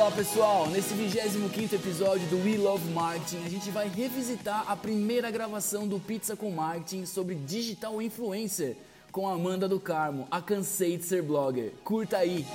Olá pessoal, nesse 25 episódio do We Love Marketing, a gente vai revisitar a primeira gravação do Pizza com Marketing sobre Digital Influencer com Amanda do Carmo, a Cansei de Ser Blogger. Curta aí!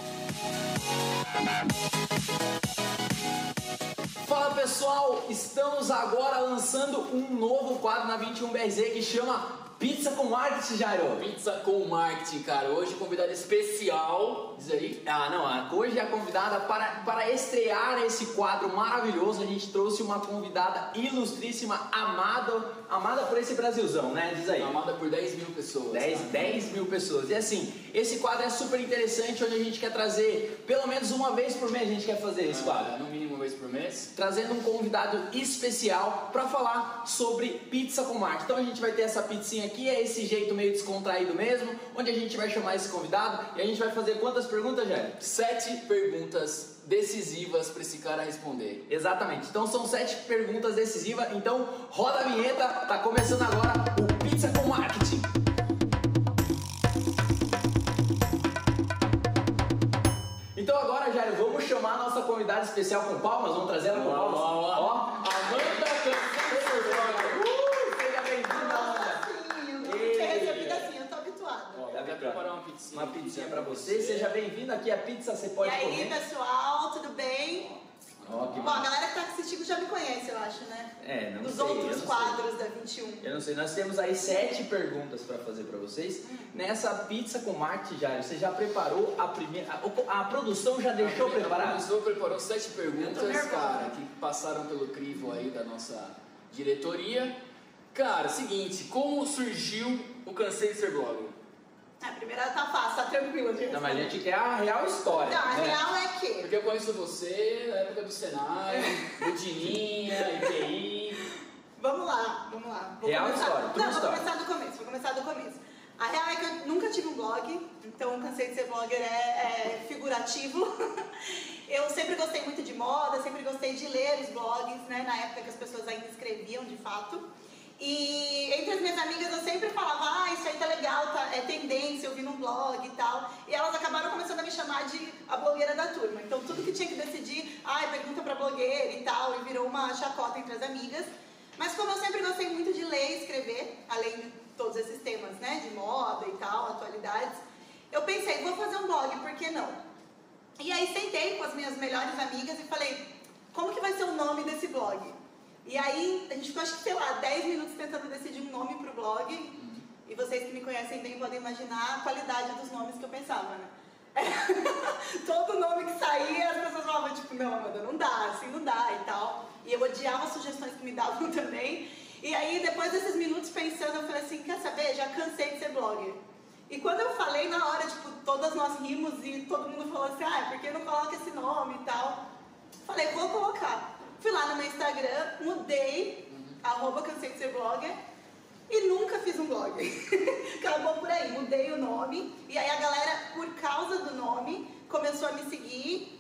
Fala pessoal, estamos agora lançando um novo quadro na 21BRZ que chama Pizza com Marketing, Jairo. Pizza com Marketing, cara. Hoje convidada especial, diz aí. Ah, não, hoje a convidada para, para estrear esse quadro maravilhoso, a gente trouxe uma convidada ilustríssima, amada, amada por esse Brasilzão, né? Diz aí. Amada por 10 mil pessoas. 10, 10 mil pessoas. E assim, esse quadro é super interessante, onde a gente quer trazer, pelo menos uma vez por mês a gente quer fazer esse quadro. Ah, no mínimo uma vez por mês. Trazendo um convidado especial para falar sobre pizza com marketing. Então a gente vai ter essa pizzinha aqui, esse jeito meio descontraído mesmo, onde a gente vai chamar esse convidado e a gente vai fazer quantas perguntas, Jair? Sete perguntas decisivas para esse cara responder. Exatamente. Então são sete perguntas decisivas. Então roda a vinheta, tá começando agora o Pizza com Marketing. Então agora, Jair, vamos chamar a nossa convidada especial com palmas, vamos trazer ela com palmas. Ó, ó, ó. Amanda Cansei Uh, seja bem-vinda, Amanda. Você recebida assim, eu tô habituada. Ó, Deve vai preparar uma pizzinha. Pizzinha pra você. Seja bem-vindo aqui a pizza, você pode e aí, comer. pessoal, tudo bem? Ó, que Bom, a galera que tá assistindo já me conhece, eu acho, né? É, não Dos sei, eu outros não quadros da 21. Eu não sei, nós temos aí sete perguntas para fazer para vocês. Nessa pizza com marketing, Jair, você já preparou a primeira. A, a produção já deixou A preparado? professor preparou sete Eu tô perguntas, nervosa. cara, que passaram pelo crivo aí da nossa diretoria. Cara, seguinte, como surgiu o Cansei de Ser Blogger? A primeira tá fácil, tá tranquila. Não, mas a gente quer a real história. Não, a né? real é que. Porque eu conheço você na época do Senai, do Dininha, IPI. Vamos lá, vamos lá. Vou Real começar. história, Não, história. vou começar do começo, vou começar do começo. A real é que eu nunca tive um blog, então cansei de ser blogger é, é figurativo. Eu sempre gostei muito de moda, sempre gostei de ler os blogs, né? Na época que as pessoas ainda escreviam de fato. E entre as minhas amigas eu sempre falava, tá legal, tá, é tendência, eu vi num blog e tal. E elas acabaram começando a me chamar de a blogueira da turma. Então tudo que tinha que decidir, ai, pergunta pra blogueira e tal, e virou uma chacota entre as amigas. Mas como eu sempre gostei muito de ler e escrever, além de todos esses temas, né, de moda e tal, atualidades, eu pensei, vou fazer um blog, por que não? E aí sentei com as minhas melhores amigas e falei, como que vai ser o nome desse blog? E aí a gente ficou, acho que, sei lá, 10 minutos tentando decidir um nome pro blog. E vocês que me conhecem bem podem imaginar a qualidade dos nomes que eu pensava, né? Todo nome que saía, as pessoas falavam, tipo, não, Amanda, não dá, assim não dá e tal. E eu odiava as sugestões que me davam também. E aí, depois desses minutos pensando, eu falei assim, quer saber? Já cansei de ser blogger. E quando eu falei na hora, tipo, todas nós rimos e todo mundo falou assim, ah, por que não coloca esse nome e tal? Falei, vou colocar. Fui lá no meu Instagram, mudei, arroba cansei de ser blogger, e nunca fiz um blog. Acabou por aí, mudei o nome, e aí a galera, por causa do nome, começou a me seguir,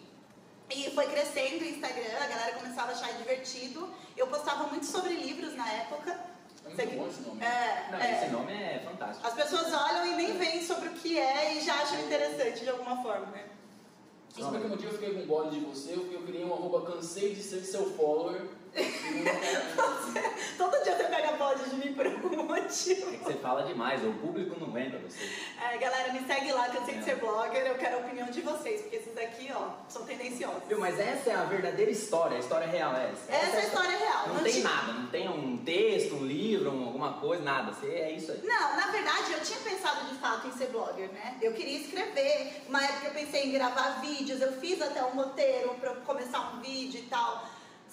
e foi crescendo o Instagram, a galera começava a achar divertido. Eu postava muito sobre livros na época. É muito bom esse nome. É, Não, é. esse nome é fantástico. As pessoas olham e nem veem sobre o que é e já acham interessante de alguma forma, né? Você sabe que um dia eu fiquei com um bode de você, porque eu criei um arroba cansei de ser seu follower. Todo dia você pega bode de mim por algum motivo. É que você fala demais, o público não aguenta você. É, galera, me segue lá que eu sei que ser blogger, eu quero a opinião de vocês, porque esses daqui, ó, são tendenciosos. Viu, mas essa é a verdadeira história, a história real é essa. Essa é a história real. Não, Não tem tinha- nada, não tem um texto, um livro, um- alguma coisa, nada. Você é isso aí. Não, na verdade eu tinha pensado de fato em ser blogger, né? Eu queria escrever. Uma época eu pensei em gravar vídeos, eu fiz até um roteiro pra começar um vídeo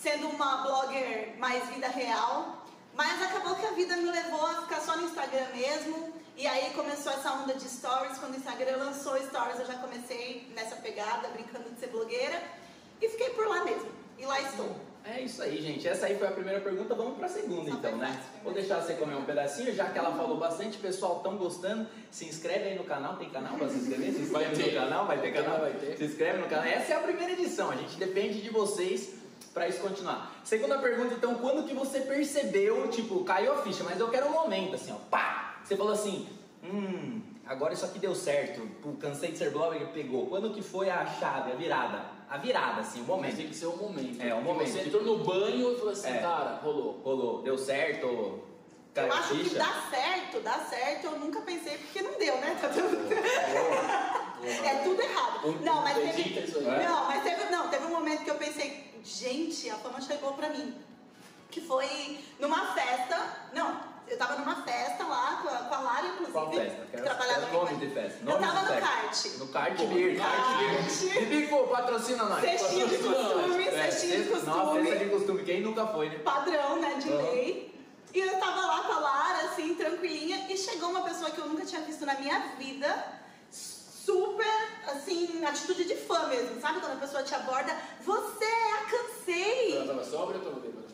sendo uma blogger mais vida real. Mas acabou que a vida me levou a ficar só no Instagram mesmo. E aí começou essa onda de stories. Quando o Instagram lançou stories, eu já comecei nessa pegada, brincando de ser blogueira. E fiquei por lá mesmo. E lá estou. É isso aí, gente. Essa aí foi a primeira pergunta. Vamos pra segunda, Só então, né? fácil, Vou deixar você comer um pedacinho, já que ela falou bastante. Pessoal, tão gostando. Se inscreve aí no canal. Tem canal pra se inscrever? Se inscreve Vai ter. no canal. Vai ter canal? Vai ter. Se inscreve no canal. Essa é a primeira edição. A gente depende de vocês pra isso continuar. Segunda pergunta, então. Quando que você percebeu, tipo, caiu a ficha, mas eu quero um momento, assim, ó. Pá! Você falou assim, hum... Agora isso aqui deu certo, cansei de ser blogger, pegou. Quando que foi a chave, a virada? a virada, assim, o Mas momento. tem que ser o momento. É, o Que momento. Você entrou no banho e falou assim, É. cara, rolou. Rolou, deu certo, Eu caiu a acho que ficha. dá certo, dá certo, eu nunca pensei porque não deu, né? Tá tudo... É tudo errado. Um- Não, mas teve. isso aí. Não, mas teve, não, teve um momento que eu pensei, gente, a fama chegou pra mim. Que foi numa festa. Não, eu tava numa festa lá com a, com a Lara, inclusive. Qual festa? que Quero, trabalhava quero nome de festa. Eu Nome tava de no festa. kart. No kart beer. kart beer. Patrocina nós. Cestinha de costume, É, de Nossa, costume. festa de costume. Quem nunca foi, né? padrão, né, de Aham. lei. E eu tava lá com a Lara, assim, tranquilinha, e chegou uma pessoa que eu nunca tinha visto na minha vida, super, assim, atitude de fã mesmo, sabe? Quando a pessoa te aborda, você é a Ela Cansei! tava sóbria ou tava bêbada?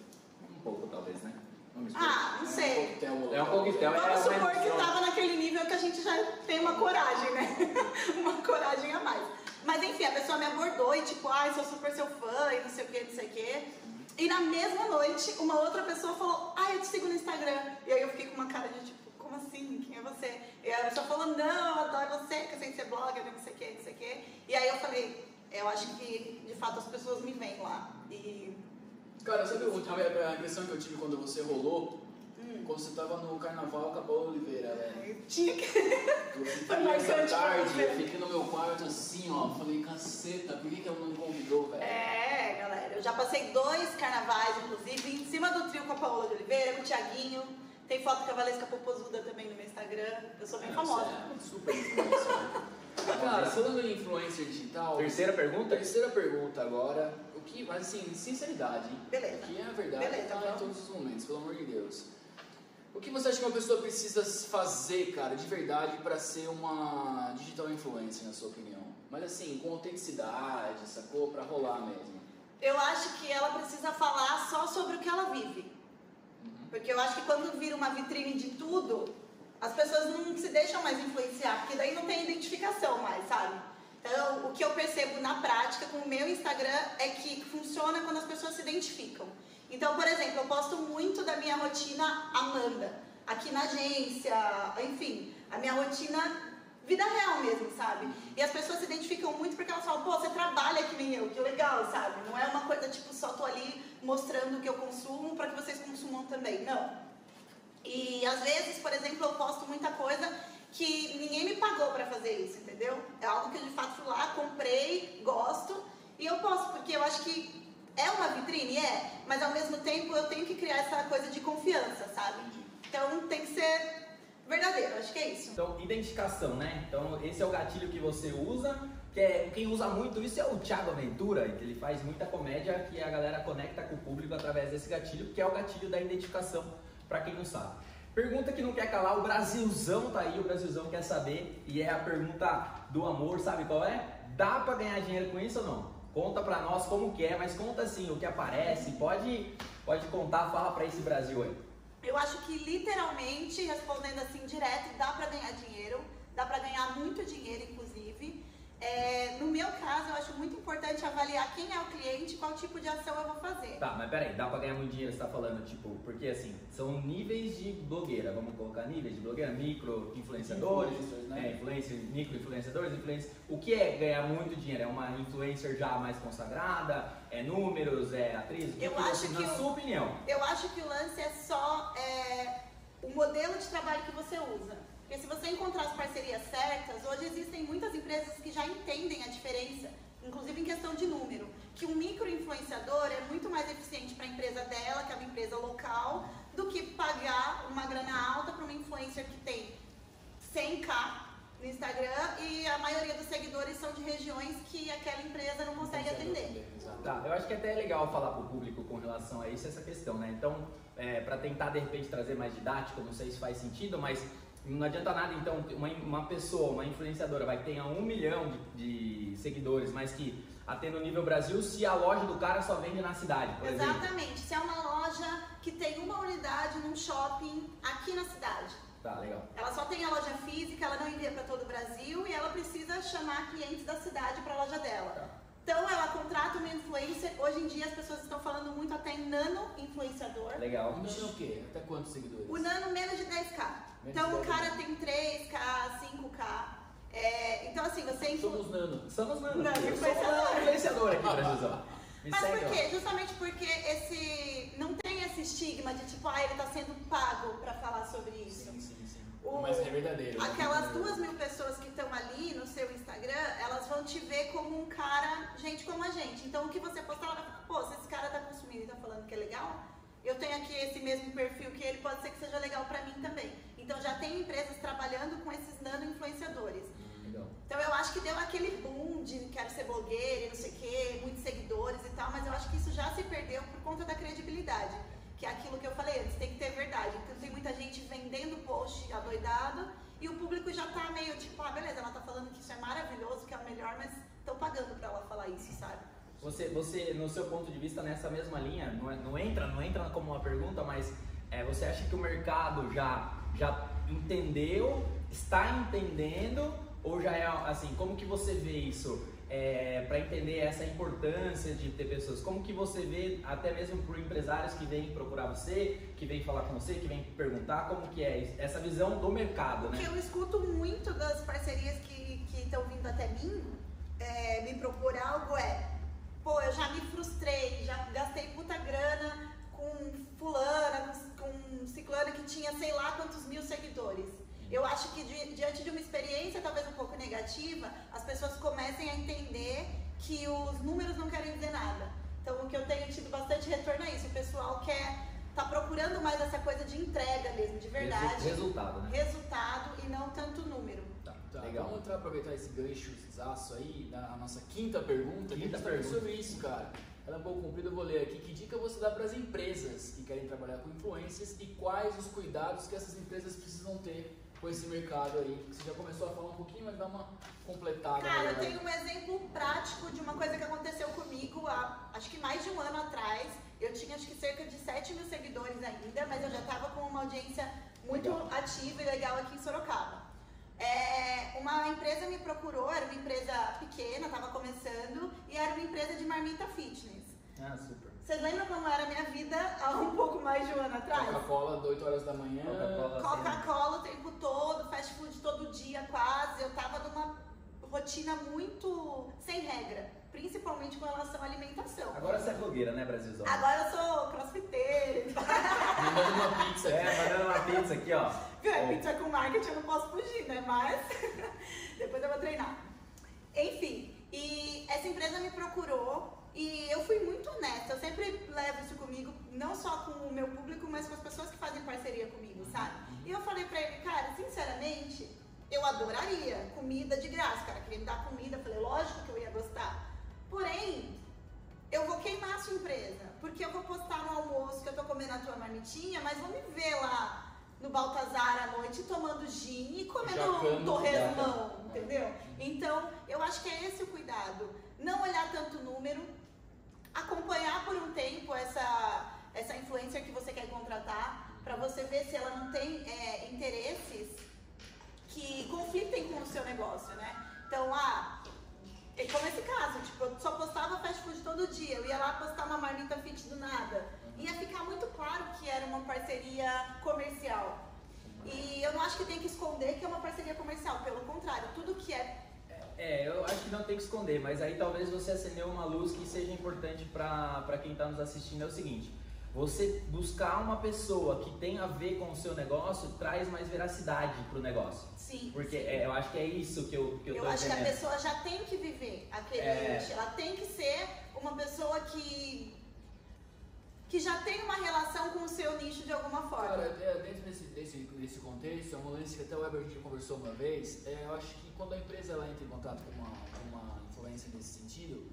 Um pouco, talvez, né? Vamos Ah, não sei. coquetel, É um coquetel. É Vamos uma supor que tava naquele nível que a gente já tem uma coragem, né? uma coragem a mais. Mas enfim, a pessoa me abordou e tipo, ai, sou super seu fã e não sei o que, não sei o que. E na mesma noite, uma outra pessoa falou, ai, eu te sigo no Instagram. E aí eu fiquei com uma cara de tipo, como assim? Quem é você? E aí a pessoa falou, não, eu adoro você, que que você é blogger, não sei o que, não sei o que. E aí eu falei, eu acho que de fato as pessoas me veem lá. E Cara, sabe a última- a impressão que eu tive quando você rolou? Hum. Quando você tava no carnaval com a Paula Oliveira, velho. eu tinha que. Eu fiquei tarde, eu fiquei no meu quarto assim, ó. Falei, caceta, por que, que ela não me convidou, velho? É, galera, eu já passei dois carnavais, inclusive, em cima do trio com a Paola de Oliveira, com o Thiaguinho. Tem foto com a Valesca Popozuda também no meu Instagram. Eu sou bem É, famosa. é super. Cara, falando em influencer digital. Terceira pergunta? Terceira pergunta agora. O que, mas assim, sinceridade, hein? Beleza. Que é a verdade Beleza, tá em vamos. todos os momentos, pelo amor de Deus. O que você acha que uma pessoa precisa fazer, cara, de verdade, pra ser uma digital influencer, na sua opinião? Mas assim, com autenticidade, sacou? Pra rolar mesmo. Eu acho que ela precisa falar só sobre o que ela vive. Porque eu acho que quando vira uma vitrine de tudo, as pessoas não se deixam mais influenciar, porque daí não tem identificação mais, sabe? Então, o que eu percebo na prática com o meu Instagram é que funciona quando as pessoas se identificam. Então, por exemplo, eu posto muito da minha rotina Amanda, aqui na agência, enfim, a minha rotina vida real mesmo, sabe? E as pessoas se identificam muito porque elas falam, pô, você trabalha que nem eu, que legal, sabe? Não é uma coisa tipo, só tô ali mostrando o que eu consumo para que vocês consumam também. Não. E às vezes, por exemplo, eu posto muita coisa que ninguém me pagou para fazer isso, entendeu? É algo que eu de fato fui lá, comprei, gosto e eu posto, porque eu acho que é uma vitrine, é, mas ao mesmo tempo eu tenho que criar essa coisa de confiança, sabe? Então tem que ser verdadeiro, acho que é isso. Então, identificação, né? Então, esse é o gatilho que você usa. Que é, quem usa muito isso é o Thiago Aventura, que ele faz muita comédia que a galera conecta com o público através desse gatilho, que é o gatilho da identificação, pra quem não sabe. Pergunta que não quer calar, o Brasilzão tá aí, o Brasilzão quer saber, e é a pergunta do amor, sabe qual é? Dá pra ganhar dinheiro com isso ou não? Conta pra nós como que é, mas conta assim, o que aparece, pode, pode contar, fala pra esse Brasil aí. Eu acho que literalmente, respondendo assim direto, dá pra ganhar dinheiro, dá pra ganhar muito dinheiro, inclusive. É, no meu caso, eu acho muito importante avaliar quem é o cliente, qual tipo de ação eu vou fazer. Tá, mas peraí, dá pra ganhar muito dinheiro, você tá falando, tipo, porque assim, são níveis de blogueira, vamos colocar níveis de blogueira, micro influenciadores, Influencers, né? é, influencers, micro influenciadores, influencers. O que é ganhar muito dinheiro? É uma influencer já mais consagrada? É números? É atriz? Eu que acho que na o- sua opinião. Eu acho que o lance é só é, o modelo de trabalho que você usa. Porque se você encontrar as parcerias certas, hoje existem muitas empresas que já entendem a diferença, inclusive em questão de número. Que um micro-influenciador é muito mais eficiente para a empresa dela, que é uma empresa local, do que pagar uma grana alta para uma influencer que tem 100k no Instagram e a maioria dos seguidores são de regiões que aquela empresa não consegue atender. Tá, eu acho que até é legal falar pro público com relação a isso, essa questão, né? Então, é, para tentar de repente trazer mais didático, não sei se faz sentido, mas não adianta nada então uma, uma pessoa, uma influenciadora vai ter um milhão de, de seguidores, mas que atende no nível Brasil, se a loja do cara só vende na cidade, por exemplo. Exatamente. Se é uma loja que tem uma unidade num shopping aqui na cidade. Tá, legal. Ela só tem a loja física, ela não envia para todo o Brasil e ela precisa chamar clientes da cidade para a loja dela. Tá. Então ela contrata uma influencer. Hoje em dia as pessoas estão falando muito até em nano influenciador. Legal. O nano é o quê? Até quantos seguidores? O nano menos de 10k. Então o 10K. cara tem 3k, 5k. É, então, assim, você. Somos nano. Somos nano. Não, Eu sou um influenciador aqui, Brasilzão. Mas segue, por ó. quê? Justamente porque esse não tem esse estigma de tipo, ah, ele tá sendo pago pra falar sobre isso. Sim, sim, sim. O- Mas é verdadeiro. né? Aquelas duas mil pessoas que estão ali no seu Instagram, elas vão te ver como um cara, gente como a gente. Então o que você postar, ela vai falar, pô, se esse cara tá consumindo e tá falando que é legal, eu tenho aqui esse mesmo perfil que ele, pode ser que seja legal pra mim também. Então já tem empresas trabalhando com esses nano-influenciadores. Legal. Então eu acho que deu aquele boom de quero ser blogueira e não sei o quê, muitos seguidores e tal, mas eu acho que isso já se perdeu por conta da credibilidade. Que é aquilo que eu falei antes, tem que ter verdade. Então tem muita gente vendendo post adoidado e o público já tá meio tipo, ah, beleza, ela tá falando que isso é maravilhoso, que é o melhor, mas estão pagando pra ela falar isso, sabe? Você, você, no seu ponto de vista, nessa mesma linha, não, é- não entra, não entra como uma pergunta, mas é, você acha que o mercado já, já entendeu, está entendendo, ou já é assim, como que você vê isso? para entender essa importância de ter pessoas, como que você vê até mesmo por empresários que vêm procurar você, que vêm falar com você, que vêm perguntar, como que é essa visão do mercado, O que né? eu escuto muito das parcerias que estão vindo até mim, é, me propor algo é, pô, eu já me frustrei, já gastei puta grana acho que di- diante de uma experiência talvez um pouco negativa, as pessoas comecem a entender que os números não querem dizer nada. Então o que eu tenho tido bastante retorno é isso, o pessoal quer tá procurando mais essa coisa de entrega mesmo, de verdade Resu- Resultado, né? resultado e não tanto número. Tá, tá. Legal. Vamos entrar, aproveitar esse gancho, zaço aí, da nossa quinta pergunta. que Quinta justamente pergunta. sobre isso, cara. Ela é um pouco comprida, eu vou ler aqui. Que dica você dá para as empresas que querem trabalhar com influências e quais os cuidados que essas empresas precisam ter com esse mercado aí? Você já começou a falar um pouquinho, mas dá uma completada. Cara, eu tenho um exemplo prático de uma coisa que aconteceu comigo há acho que mais de um ano atrás. Eu tinha acho que cerca de 7 mil seguidores ainda, mas eu já estava com uma audiência muito Legal. ativa e legal aqui em Sorocaba. É, uma empresa me procurou, era uma empresa pequena, estava começando, e era uma empresa de marmita fitness. Ah, super. Vocês lembram como era a minha vida há um pouco mais de um ano atrás? Coca-Cola, 8 horas da manhã. Coca-Cola. Coca-Cola o tempo todo, fast food todo dia quase. Eu tava numa rotina muito sem regra, principalmente com relação à alimentação. Agora você é blogueira, né, Brasilzão? Agora eu sou crossfiteira, Mandando uma pizza aqui. É, mandando uma pizza aqui, ó. viu? É pizza com marketing eu não posso fugir, né? Mas depois eu vou treinar. Enfim, e essa empresa me procurou e eu fui muito honesta. Eu sempre levo isso comigo, não só com o meu público, mas com as pessoas que fazem parceria comigo, sabe? E eu falei pra ele, cara, sinceramente, eu adoraria comida de graça, cara. Queria me dar comida, eu falei, lógico que eu ia gostar. Porém, eu vou queimar a sua empresa, porque eu vou postar no almoço que eu tô comendo a tua marmitinha, mas vão me ver lá no Baltazar à noite tomando gin e comendo um torresmão, entendeu? Então, eu acho que é esse o cuidado. Não olhar tanto número, acompanhar por um tempo essa, essa influencer que você quer contratar, pra você ver se ela não tem é, interesses que conflitem com o seu negócio, né? Então, ah, é como esse caso, tipo, eu só postava fast food todo dia, eu ia lá postar uma marmita fit do nada. Ia ficar muito claro que era uma parceria comercial. E eu não acho que tem que esconder que é uma parceria comercial, pelo contrário, tudo que é. É, eu acho que não tem que esconder, mas aí talvez você acendeu uma luz que seja importante para quem está nos assistindo. É o seguinte: você buscar uma pessoa que tem a ver com o seu negócio traz mais veracidade para o negócio. Sim. Porque sim. é, eu acho que é isso que eu, que eu, Eu acho que a entendendo. pessoa já tem que viver aquele É. Ela tem que ser uma pessoa que. Que já tem uma relação com o seu nicho de alguma forma. Cara, é, dentro desse, desse, desse contexto, é uma lance que até o Weber gente conversou uma vez, é, eu acho que quando a empresa ela entra em contato com uma, uma influência nesse sentido,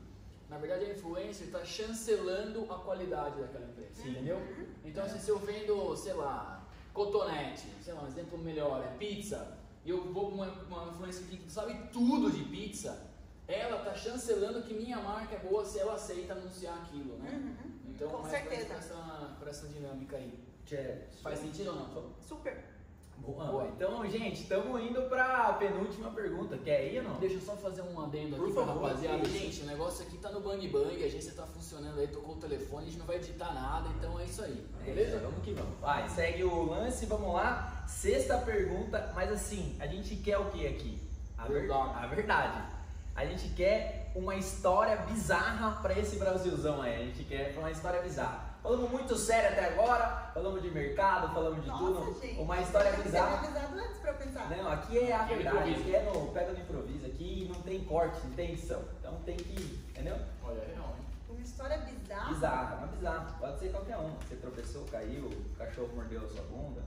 na verdade a influencer está chancelando a qualidade daquela empresa, entendeu? Então assim, se eu vendo, sei lá, cotonete, sei lá, um exemplo melhor, é pizza, e eu vou com uma, uma influencer que sabe tudo de pizza, ela tá chancelando que minha marca é boa se ela aceita anunciar aquilo, né? Uhum. Então, Com mais certeza. Por essa, por essa dinâmica aí. Tchê, Faz sentido ou não? Super. Boa. Boa. Então, gente, estamos indo para a penúltima pergunta. Quer ir ou não? Deixa eu só fazer um adendo aqui pra favor, rapaziada. isso. Gente, o negócio aqui tá no Bang Bang, a agência tá funcionando aí, tocou o telefone, a gente não vai editar nada, então é isso aí. Beleza? Beleza? Vamos que vamos. Vai, segue o lance, vamos lá. Sexta pergunta, mas assim, a gente quer o que aqui? A, ver- Verdade. a verdade. A gente quer uma história bizarra pra esse Brasilzão aí. A gente quer uma história bizarra. Falamos muito sério até agora, falamos de mercado, falamos de Nossa, tudo. gente. Uma história ser bizarra. avisado antes pra eu pensar. Não, aqui é a Aqui é verdade, aqui é no pega no improviso, aqui não tem corte, não tem edição. Então tem que, entendeu? Olha, é real, hein? Uma história bizarra. Bizarra, uma bizarra. Pode ser qualquer um. Você tropeçou, caiu, o cachorro mordeu a sua bunda,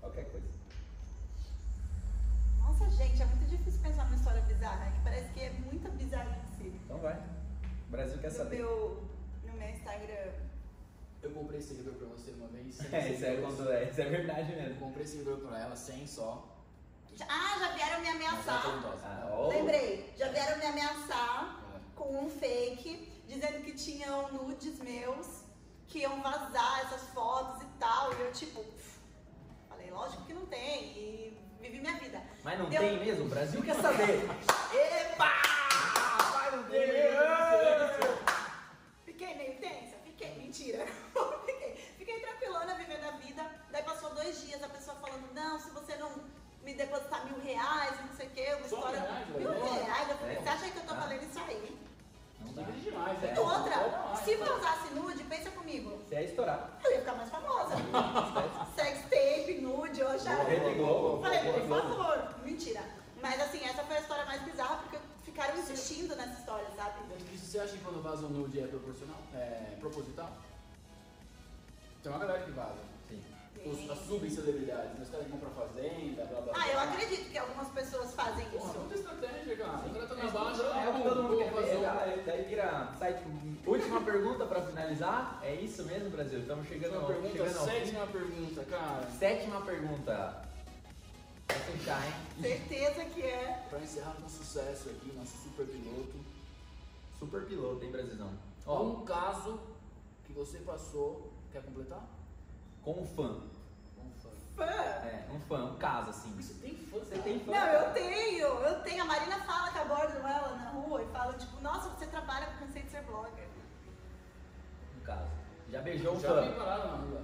qualquer coisa. Nossa, gente, é muito difícil pensar numa história bizarra, que parece que é muita bizarrice. Então vai. O Brasil quer No saber. meu, no meu Instagram. Eu comprei seguidor pra você uma vez. sem É, isso é, seguidores. quando é, isso é verdade Eu mesmo. comprei seguidor pra ela, 100 só. Ah, já vieram me tá ameaçar. Ah, ó. Lembrei, já vieram me ameaçar É. com um fake, dizendo que tinham nudes meus, que iam vazar essas fotos e tal. E eu, tipo, falei, lógico que não tem. E vivi minha vida. Mas não Deu- tem mesmo? O Brasil quer saber. Epa! Mas não tem mesmo. Fiquei meio tensa? Fiquei, mentira. fiquei, fiquei tranquilona vivendo a vida. Daí passou dois dias a pessoa falando, não, se você não me depositar mil reais, não sei o quê, uma Só história. mil reais, mil velho? reais. Eu falei, É. você acha que eu tô Tá. falando isso aí? Demais, E é. outra, Olha se lá, vazasse nude, pensa comigo. Você ia estourar. Eu ia ficar mais famosa. Sex tape, nude, eu. Rede Globo. Falei, por favor. Mentira. Mas assim, essa foi a história mais bizarra porque ficaram insistindo nessa história, sabe? Isso você acha que quando vaza um nude é proporcional? É proposital? Tem uma galera que vaza. Sim. Os, as subcelebridades, os caras que vão pra fazenda, blá blá blá. Ah, eu acredito que algumas pessoas fazem Porra, isso. muita estratégia, cara. O cara tá na É baixa, o que ah, todo mundo vou quer fazer site. Última pergunta pra finalizar. É isso mesmo, Brasil? Estamos chegando Última ao pergunta, chegando ao fim. sétima pergunta, cara. Sétima pergunta. Pra fechar, hein? Certeza que é. Pra encerrar com sucesso aqui, nosso super piloto. Super piloto, hein, Brasilzão? Ó, Um caso que você passou. Quer completar? como fã. Um fã. É, um fã, um caso assim. Você tem fã? Você tem fã? Não, eu tenho, eu tenho. A Marina fala que aborda ela na rua e fala, tipo, nossa, você trabalha com cansei de ser blogger. Um caso. Já beijou um Já fã? vem parado na rua.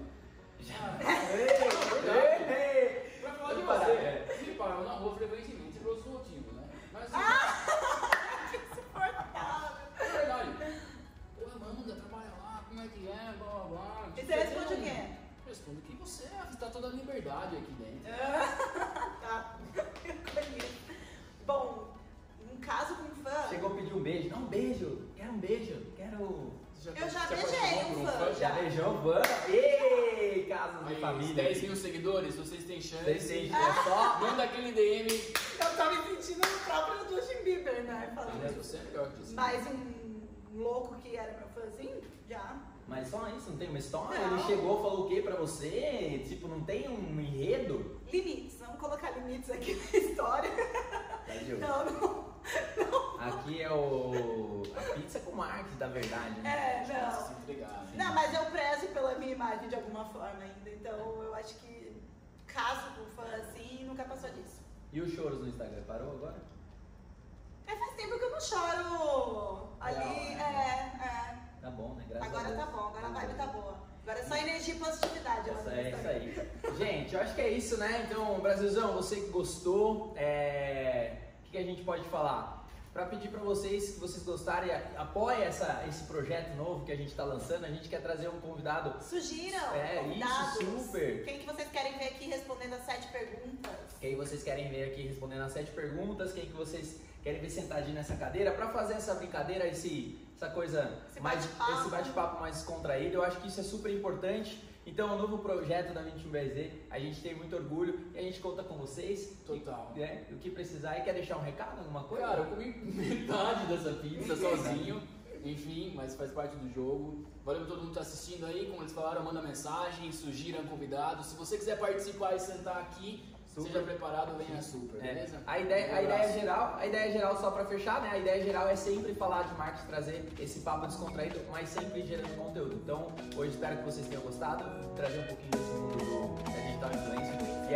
Ei, ei. Pra falar de você, é. me pararam na rua frequentemente por outros motivos, né? Mas assim, Ah! Insuportável. é verdade. Pô, Amanda, trabalha lá, como é que é, blá blá blá. E você responde o quê? Está toda a liberdade aqui dentro. tá, eu conheço. Bom, um caso com fã. Chegou a pedir um beijo. Não, um beijo. Quero um beijo. Quero. Você Eu já beijei um fã, Já beijou um fã? Ei, casos de família. 10 mil seguidores, vocês têm chance. Vocês têm é só. Manda aquele DM. Eu tô me sentindo o próprio Justin Bieber, né? Mas Falando. você é melhor que. Mas um louco que era meu fãzinho, já. Mas só isso, não tem uma história? Não. Ele chegou, falou o que pra você? Tipo, não tem um enredo? Limites, vamos colocar limites aqui na história. Brasil. Não, não. Aqui é o. A pizza com marketing da verdade, né? É, Se não. entregar. né? Não, mas eu prezo pela minha imagem de alguma forma ainda. Então eu acho que caso com fã assim, nunca passou disso. E os choros no Instagram? Parou agora? É, faz tempo que eu não choro ali. Legal, É, é. Tá bom, né? Graças a Agora Deus. tá bom, agora a vibe tá boa. Agora é só energia e positividade. Essa, no é isso aí. Gente, eu acho que é isso, né? Então, Brasilzão, você que gostou, é... o que que a gente pode falar? Pra pedir pra vocês que vocês gostarem, a- apoie essa, esse projeto novo que a gente tá lançando. A gente quer trazer um convidado. Sugiram É, convidados. isso, super. Quem que vocês querem ver aqui respondendo as sete perguntas? Quem vocês querem ver aqui respondendo as sete perguntas, quem que vocês querem ver sentadinho nessa cadeira pra fazer essa brincadeira, esse, essa coisa Esse mais esse bate-papo mais contraído. Eu acho que isso é super importante. Então, o novo projeto da 21BZ, a gente tem muito orgulho e a gente conta com vocês. Total. E, né, o que precisar. E quer deixar um recado, alguma coisa? Cara, eu comi metade dessa pizza sozinho. Enfim, mas faz parte do jogo. Valeu todo mundo que tá assistindo aí. Como eles falaram, manda mensagem, sugiram convidados. Se você quiser participar e sentar aqui, Super. seja preparado, venha super, É, beleza? a ideia, a ideia geral, a ideia geral só para fechar, né? A ideia geral é sempre falar de marketing, trazer esse papo descontraído, mas sempre gerando conteúdo. Então, hoje espero que vocês tenham gostado, trazer um pouquinho desse mundo do da digital influencer. E